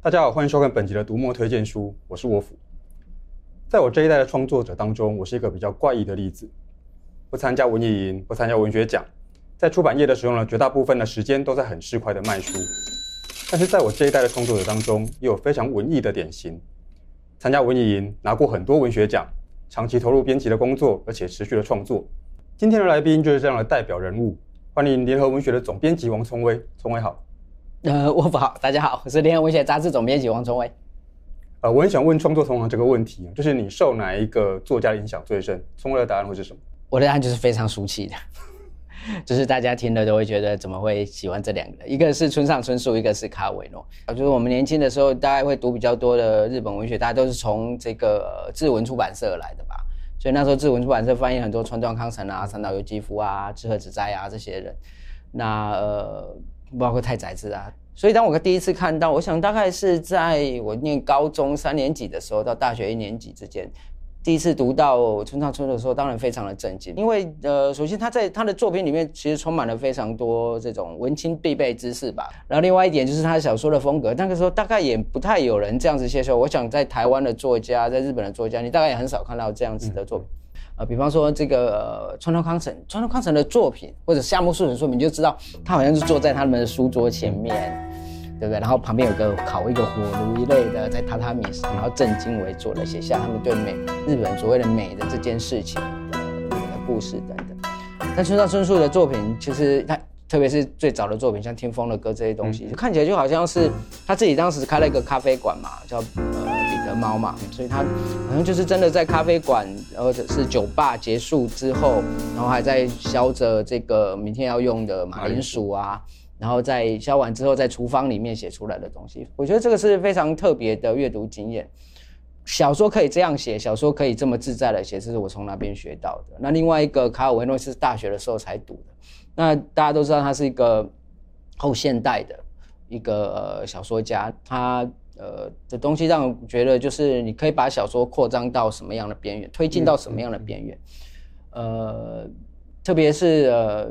大家好，欢迎收看本集的读墨推荐书，我是沃夫。在我这一代的创作者当中，我是一个比较怪异的例子，不参加文艺营，不参加文学奖，在出版业的时候呢，绝大部分的时间都在很市侩的卖书。但是在我这一代的创作者当中，也有非常文艺的典型，参加文艺营，拿过很多文学奖，长期投入编辑的工作，而且持续的创作。今天的来宾就是这样的代表人物，欢迎联合文学的总编辑王聪威，聪威好。呃，沃夫好，大家好，我是联合文学杂志总编辑王崇威。呃，我很想问创作同行这个问题，就是你受哪一个作家的影响最深？聪威的答案会是什么？我的答案就是非常俗气的，就是大家听了都会觉得怎么会喜欢这两个？一个是村上春树，一个是卡尔维诺。啊就是我们年轻的时候，大概会读比较多的日本文学，大家都是从这个志文出版社来的吧？所以那时候志文出版社翻译很多川端康成啊、三岛由纪夫啊、志贺直哉啊这些人。那呃。包括太宰治啊，所以当我第一次看到，我想大概是在我念高中三年级的时候到大学一年级之间，第一次读到村上春树的时候，当然非常的震惊，因为呃，首先他在他的作品里面其实充满了非常多这种文青必备知识吧，然后另外一点就是他小说的风格，那个时候大概也不太有人这样子写手，我想在台湾的作家，在日本的作家，你大概也很少看到这样子的作品。呃，比方说这个、川端康成，川端康成的作品或者夏目漱石的作品，你就知道他好像是坐在他们的书桌前面，对不对？然后旁边有个烤一个火炉一类的，在榻榻米上，然后正襟危坐的写下他们对美日本所谓的美的这件事情的，的故事等等。但村上春树的作品，其实他特别是最早的作品，像《听风的歌》这些东西，看起来就好像是他自己当时开了一个咖啡馆嘛，叫呃。彼得猫嘛，所以他好像就是真的在咖啡馆或者是酒吧结束之后，然后还在削着这个明天要用的马铃薯啊，然后在削完之后，在厨房里面写出来的东西，我觉得这个是非常特别的阅读经验。小说可以这样写，小说可以这么自在的写，这是我从那边学到的。那另外一个卡尔维诺是大学的时候才读的，那大家都知道他是一个后现代的一个呃小说家，他。呃，的东西让我觉得就是你可以把小说扩张到什么样的边缘，推进到什么样的边缘。呃，特别是呃，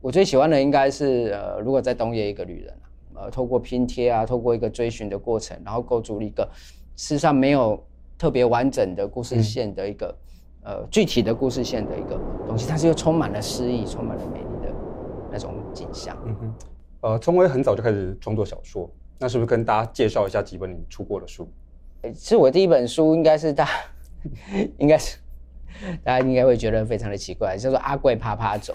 我最喜欢的应该是呃，如果在东野一个旅人，呃，透过拼贴啊，透过一个追寻的过程，然后构筑了一个事实上没有特别完整的故事线的一个、嗯、呃具体的故事线的一个东西，但是又充满了诗意，充满了美那种景象。嗯哼，呃，聪威很早就开始创作小说。那是不是跟大家介绍一下几本你出过的书？其实我第一本书应该是大，应该是大家应该会觉得非常的奇怪，叫做《阿贵趴趴走》。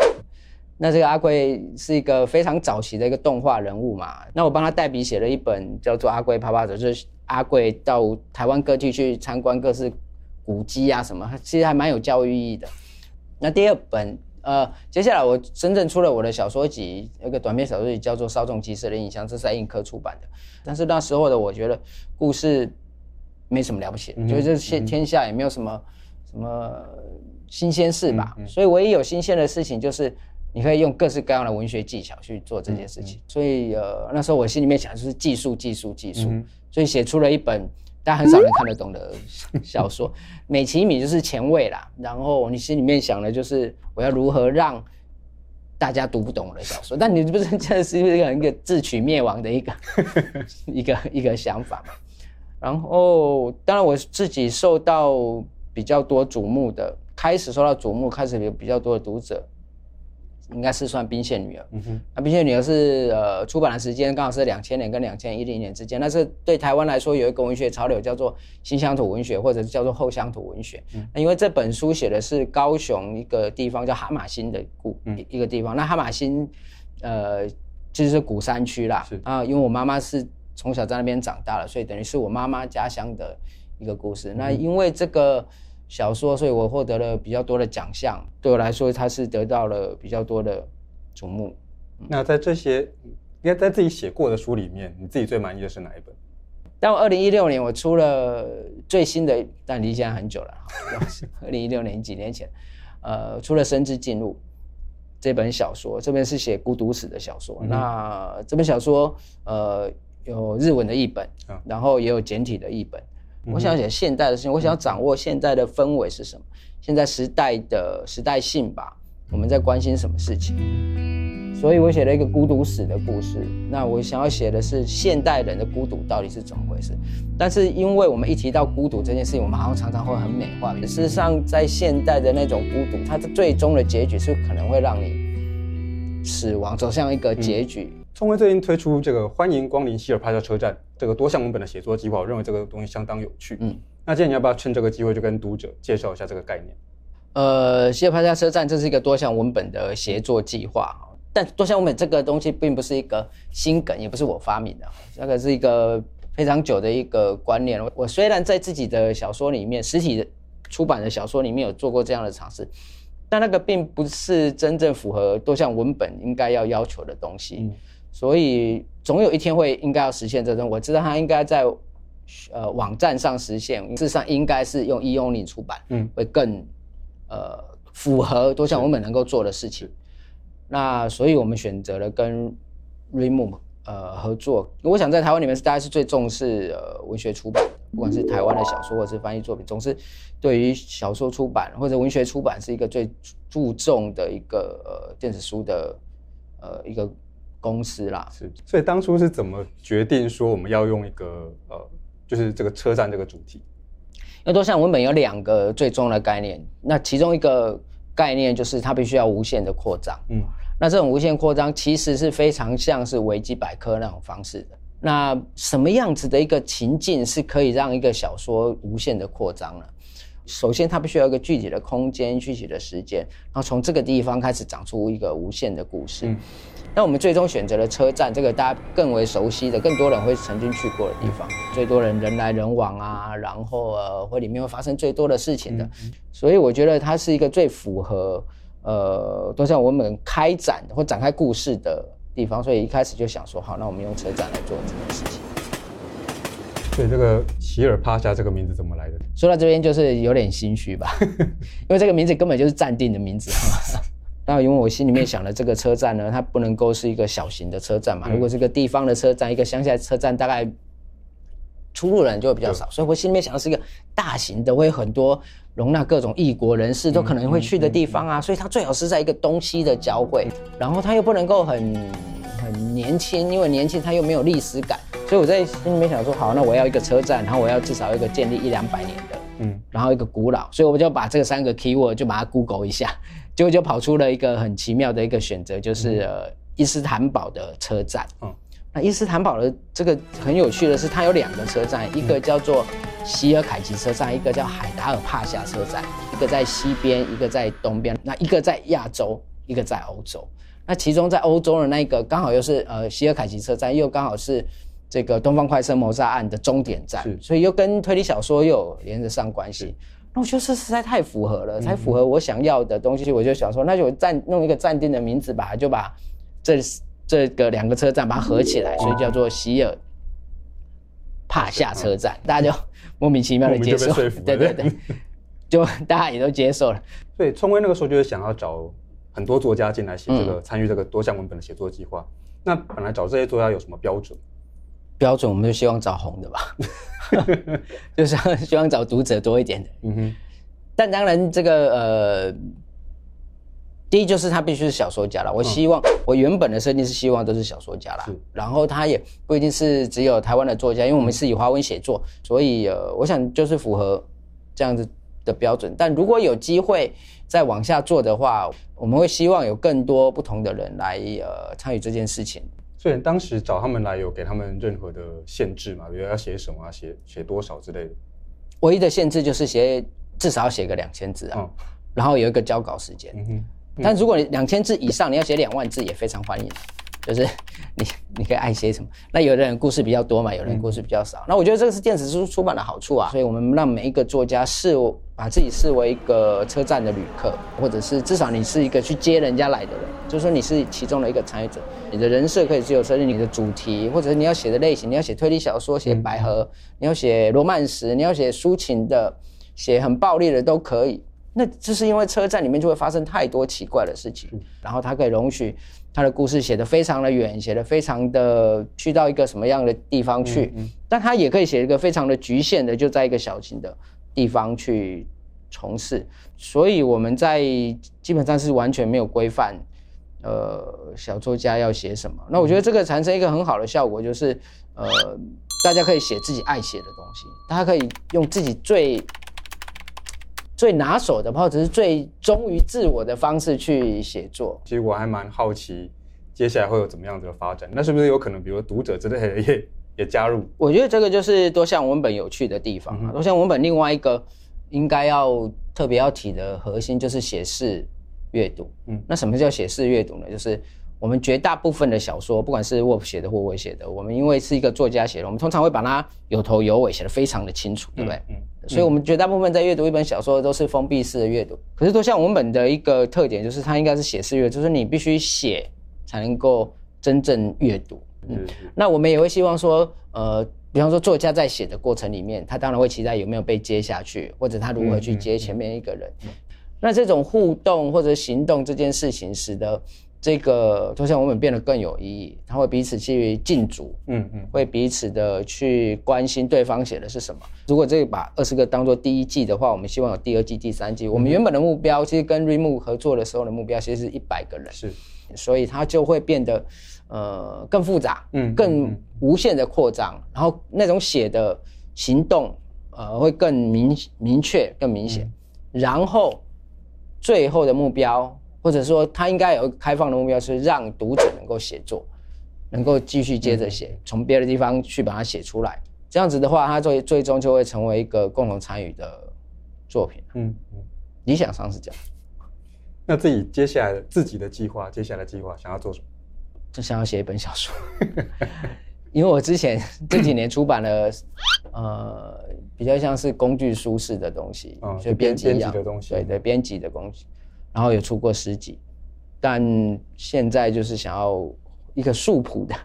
那这个阿贵是一个非常早期的一个动画人物嘛。那我帮他代笔写了一本叫做《阿贵趴趴走》，就是阿贵到台湾各地去参观各式古迹啊什么，其实还蛮有教育意义的。那第二本。呃，接下来我真正出了我的小说集，那个短篇小说集叫做《稍纵即逝的印象》，这是在印刻出版的。但是那时候的我觉得故事没什么了不起，嗯、就是这天天下也没有什么什么新鲜事吧。嗯嗯、所以唯一有新鲜的事情就是你可以用各式各样的文学技巧去做这件事情。所以呃，那时候我心里面想的就是技术，技术，技术。嗯、所以写出了一本。但很少人看得懂的小说，美其名就是前卫啦。然后你心里面想的就是我要如何让大家读不懂我的小说？但你不是这是一个一个自取灭亡的一个 一个一个想法嘛？然后当然我自己受到比较多瞩目的，开始受到瞩目，开始有比较多的读者。应该是算《宾县女儿》。嗯哼，那《宾县女儿》是呃出版的时间刚好是两千年跟两千一零年之间。那是对台湾来说有一个文学潮流叫做新乡土文学，或者是叫做后乡土文学。嗯，那因为这本书写的是高雄一个地方叫哈马星的故一个地方。那哈马星呃就是古山区啦。是啊，因为我妈妈是从小在那边长大了，所以等于是我妈妈家乡的一个故事。那因为这个。小说，所以我获得了比较多的奖项。对我来说，它是得到了比较多的瞩目。那在这些，应该在自己写过的书里面，你自己最满意的是哪一本？但我二零一六年我出了最新的，但离现在很久了。二零一六年几年前，呃，出了《生之进入》这本小说，这边是写孤独死的小说。嗯、那这本小说，呃，有日文的译本，嗯、然后也有简体的译本。我想写现代的事情，我想要掌握现在的氛围是什么，现在时代的时代性吧，我们在关心什么事情。所以我写了一个孤独死的故事。那我想要写的是现代人的孤独到底是怎么回事？但是因为我们一提到孤独这件事情，我们好像常常会很美化。事实上，在现代的那种孤独，它的最终的结局是可能会让你死亡，走向一个结局。聪威最近推出这个欢迎光临希尔帕夏车站这个多项文本的写作计划，我认为这个东西相当有趣。嗯，那今天你要不要趁这个机会就跟读者介绍一下这个概念？呃，希尔帕夏车站这是一个多项文本的协作计划，但多项文本这个东西并不是一个新梗，也不是我发明的，那个是一个非常久的一个观念。我虽然在自己的小说里面，实体的出版的小说里面有做过这样的尝试，但那个并不是真正符合多项文本应该要要求的东西。嗯，所以总有一天会应该要实现这种。我知道它应该在呃网站上实现，事实上应该是用 e-only 出版，嗯，会更。呃，符合多项文本能够做的事情，那所以我们选择了跟 Readmoo 呃合作。我想在台湾里面是大家是最重视呃文学出版的，不管是台湾的小说或是翻译作品，总是对于小说出版或者文学出版是一个最注重的一个呃电子书的呃一个公司啦。是，所以当初是怎么决定说我们要用一个呃就是这个车站这个主题？因为多项文本有两个最终的概念，那其中一个概念就是它必须要无限的扩张。嗯，那这种无限扩张其实是非常像是维基百科那种方式的。那什么样子的一个情境是可以让一个小说无限的扩张呢？首先，它必须要一个具体的空间、具体的时间，然后从这个地方开始长出一个无限的故事。嗯那我们最终选择了车站，这个大家更为熟悉的、更多人会曾经去过的地方，最多人人来人往啊，然后呃，会里面会发生最多的事情的，所以我觉得它是一个最符合呃，都像我们开展或展开故事的地方，所以一开始就想说，好，那我们用车站来做这件事情。所以这个席尔帕夏这个名字怎么来的？说到这边就是有点心虚吧，因为这个名字根本就是暂定的名字。那因为我心里面想的这个车站呢，它不能够是一个小型的车站嘛。如果是个地方的车站，一个乡下车站，大概出入人就会比较少。所以我心里面想的是一个大型的，会有很多容纳各种异国人士都可能会去的地方啊。所以它最好是在一个东西的交汇，然后它又不能够很很年轻，因为年轻它又没有历史感。所以我在心里面想说，好，那我要一个车站，然后我要至少一个建立一两百年的，嗯，然后一个古老。所以我就把这个三个 keyword 就把它 Google 一下。结果就跑出了一个很奇妙的一个选择，就是呃伊斯坦堡的车站。嗯，那伊斯坦堡的这个很有趣的是，它有两个车站，一个叫做希尔凯奇车站，一个叫海达尔帕夏车站，一个在西边，一个在东边。那一个在亚洲，一个在欧洲。那其中在欧洲的那一个刚好又是呃希尔凯奇车站，又刚好是这个东方快车谋杀案的终点站，所以又跟推理小说又有连着上关系。那我觉得这实在太符合了，才符合我想要的东西。我就想说，那就暂弄一个暂定的名字吧，就把这这个两个车站把它合起来，所以叫做希尔帕夏车站，大家就莫名其妙的接受，对对对，就 大家也都接受了。所以聪威那个时候就是想要找很多作家进来写这个，参与这个多项文本的写作计划。那本来找这些作家有什么标准？标准我们就希望找红的吧，就是希望找读者多一点的。嗯哼。但当然，这个呃，第一就是他必须是小说家了。我希望我原本的设定是希望都是小说家啦。然后他也不一定是只有台湾的作家，因为我们是以华文写作，所以呃，我想就是符合这样子的标准。但如果有机会再往下做的话，我们会希望有更多不同的人来呃参与这件事情。所以当时找他们来，有给他们任何的限制嘛？比如要写什么啊，写写多少之类的。唯一的限制就是写至少要写个两千字啊，哦、然后有一个交稿时间。嗯哼。嗯、但如果你两千字以上，你要写两万字也非常欢迎。就是 你你可以爱写什么。那有的人故事比较多嘛，有的人故事比较少。嗯、那我觉得这个是电子书出版的好处啊。所以我们让每一个作家视把自己视为一个车站的旅客，或者是至少你是一个去接人家来的人，就是说你是其中的一个参与者。你的人设可以自由设定，你的主题，或者是你要写的类型，你要写推理小说，写百合，你要写罗曼史，你要写抒情的，写很暴力的都可以。那这是因为车站里面就会发生太多奇怪的事情，然后它可以容许他的故事写得非常的远，写得非常的去到一个什么样的地方去，但他也可以写一个非常的局限的，就在一个小型的地方去从事。所以我们在基本上是完全没有规范呃小作家要写什么。那我觉得这个产生一个很好的效果，就是呃大家可以写自己爱写的东西，大家可以用自己最最拿手的，或者是最忠于自我的方式去写作。其实我还蛮好奇，接下来会有怎么样子的发展？那是不是有可能，比如读者之类的也也加入？我觉得这个就是多项文本有趣的地方啊。多项文本另外一个应该要特别要提的核心就是写式阅读。嗯，那什么叫写式阅读呢？就是我们绝大部分的小说，不管是 Wolf 写的或我写的，我们因为是一个作家写的，我们通常会把它有头有尾写得非常的清楚，对不对？嗯。所以，我们绝大部分在阅读一本小说都是封闭式的阅读。可是，多项文本的一个特点就是，它应该是写式阅读，就是你必须写才能够真正阅读。嗯，那我们也会希望说，呃，比方说作家在写的过程里面，他当然会期待有没有被接下去，或者他如何去接前面一个人。那这种互动或者行动这件事情，使得这个多项文本变得更有意义，他会彼此去竞逐，嗯嗯，会彼此的去关心对方写的是什么。如果这个把二十个当做第一季的话，我们希望有第二季、第三季。我们原本的目标，其实跟 Readmoo 合作的时候的目标，其实是一百个人，是，所以它就会变得呃更复杂，嗯，更无限的扩张，然后那种写的行动呃会更明明确、更明显，然后最后的目标。或者说，他应该有开放的目标，是让读者能够写作，能够继续接着写，从别的地方去把它写出来。这样子的话，他最最终就会成为一个共同参与的作品。嗯嗯，理想上是这样。那自己接下来自己的计划，接下来计划想要做什么？就想要写一本小说，因为我之前 这几年出版了，呃，比较像是工具书式的东西，嗯，所以编辑一样的东西，对对，编辑的东西。然后也出过诗集，但现在就是想要一个素朴的，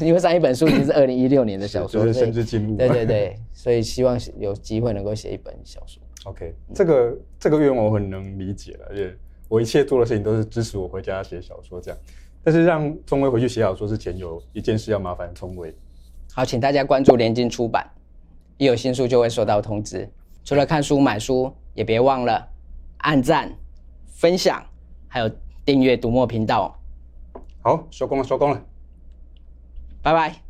因为上一本书已经是二零一六年的小说，甚至进入。对对对，所以希望有机会能够写一本小说。OK，这个这个愿望我很能理解了，而且我一切做的事情都是支持我回家写小说这样。但是让聪威回去写小说之前，有一件事要麻烦聪威。好，请大家关注联经出版，一有新书就会收到通知。除了看书买书，也别忘了。按赞、分享，还有订阅读墨频道。好，收工了，收工了，拜拜。